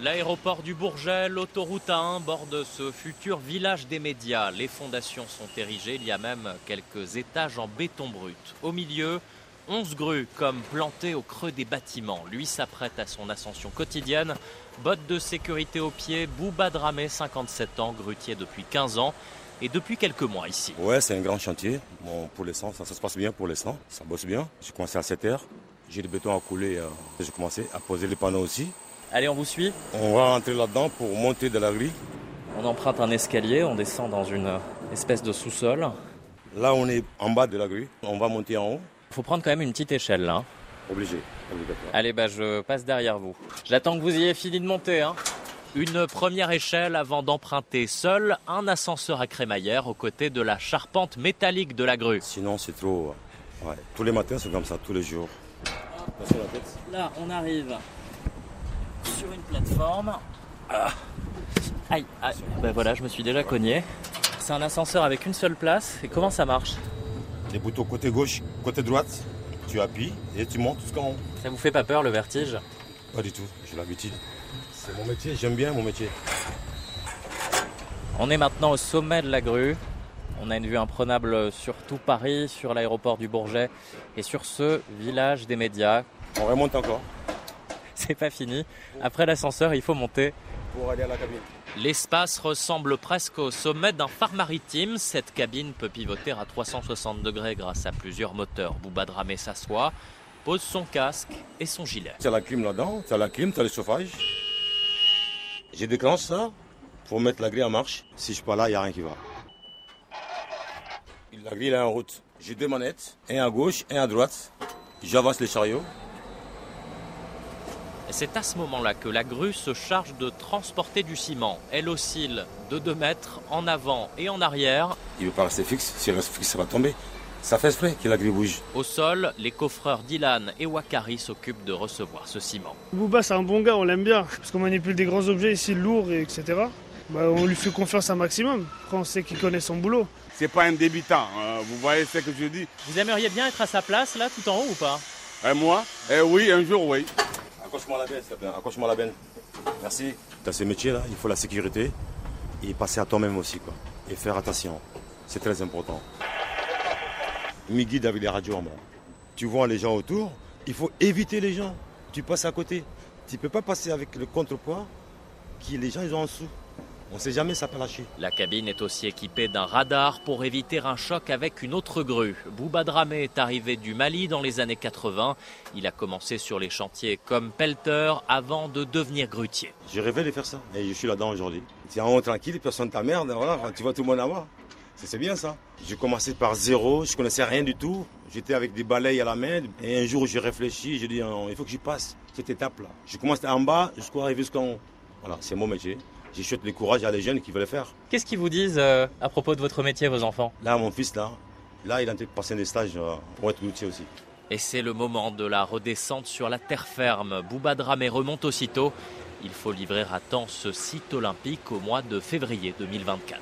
L'aéroport du Bourget, l'autoroute A1 borde ce futur village des médias. Les fondations sont érigées, il y a même quelques étages en béton brut. Au milieu, 11 grues comme plantées au creux des bâtiments. Lui s'apprête à son ascension quotidienne. Bottes de sécurité aux pieds, Bouba Dramé, 57 ans, grutier depuis 15 ans et depuis quelques mois ici. Ouais, c'est un grand chantier. Bon, pour l'instant, ça, se passe bien pour l'instant. Ça bosse bien. J'ai commencé à 7 heures. J'ai le béton à couler. Euh, j'ai commencé à poser les panneaux aussi. Allez, on vous suit On va rentrer là-dedans pour monter de la grille. On emprunte un escalier, on descend dans une espèce de sous-sol. Là, on est en bas de la grille. On va monter en haut. Il faut prendre quand même une petite échelle là. Obligé, obligatoire. Allez, bah je passe derrière vous. J'attends que vous ayez fini de monter. Hein. Une première échelle avant d'emprunter seul un ascenseur à crémaillère aux côtés de la charpente métallique de la grue. Sinon, c'est trop. Ouais. Tous les matins, c'est comme ça, tous les jours. Là, on arrive sur une plateforme. Ah. Aïe, aïe. Ben voilà, je me suis déjà cogné. C'est un ascenseur avec une seule place. Et comment ça marche? Les boutons côté gauche, côté droite. Tu appuies et tu montes jusqu'en haut. Ça vous fait pas peur le vertige? Pas du tout, j'ai l'habitude. C'est mon métier, j'aime bien mon métier. On est maintenant au sommet de la grue. On a une vue imprenable sur tout Paris, sur l'aéroport du Bourget et sur ce village des médias. On remonte encore. C'est pas fini. Après l'ascenseur, il faut monter. Pour aller à la cabine. L'espace ressemble presque au sommet d'un phare maritime. Cette cabine peut pivoter à 360 degrés grâce à plusieurs moteurs. Bouba Dramé s'assoit, pose son casque et son gilet. Tu as la clim là-dedans, tu as la clim, tu as le chauffage. J'ai déclenché ça pour mettre la grille en marche. Si je suis pas là, il n'y a rien qui va. La grille est en route. J'ai deux manettes, un à gauche, un à droite. J'avance les chariots. C'est à ce moment-là que la grue se charge de transporter du ciment. Elle oscille de 2 mètres en avant et en arrière. Il ne veut pas rester fixe. S'il reste fixe, ça va tomber. Ça fait exprès que la grille bouge. Au sol, les coffreurs Dylan et Wakari s'occupent de recevoir ce ciment. Bouba, c'est un bon gars, on l'aime bien. Parce qu'on manipule des grands objets ici, lourds, et etc. Bah, on lui fait confiance un maximum. Après, on sait qu'il connaît son boulot. C'est pas un débutant, hein. vous voyez ce que je dis? Vous aimeriez bien être à sa place, là, tout en haut ou pas? Et Moi? Eh Oui, un jour, oui. Accroche-moi la benne, s'il te plaît. Accroche-moi la benne. Merci. Dans ce métier-là, il faut la sécurité et passer à toi-même aussi, quoi. Et faire attention. C'est très important. Mes guides avec les radios en bas. Tu vois les gens autour, il faut éviter les gens. Tu passes à côté. Tu ne peux pas passer avec le contrepoids qui les gens ils ont en dessous. On ne sait jamais ça peut lâcher. La cabine est aussi équipée d'un radar pour éviter un choc avec une autre grue. Bouba Dramé est arrivé du Mali dans les années 80. Il a commencé sur les chantiers comme pelleter avant de devenir grutier. J'ai rêvé de faire ça et je suis là-dedans aujourd'hui. En haut tranquille, personne t'emmerde, voilà, tu vois tout le monde moi. C'est bien ça. J'ai commencé par zéro, je connaissais rien du tout. J'étais avec des balayes à la main et un jour j'ai réfléchi, j'ai dit il faut que j'y passe cette étape-là. Je commence en bas jusqu'à arriver jusqu'en haut. Voilà, c'est mon métier j'achète le courage à les jeunes qui veulent le faire. Qu'est-ce qu'ils vous disent euh, à propos de votre métier, vos enfants? Là, mon fils, là, là, il a passé des stages euh, pour être routier aussi. Et c'est le moment de la redescente sur la terre ferme. Bouba Dramé remonte aussitôt. Il faut livrer à temps ce site olympique au mois de février 2024.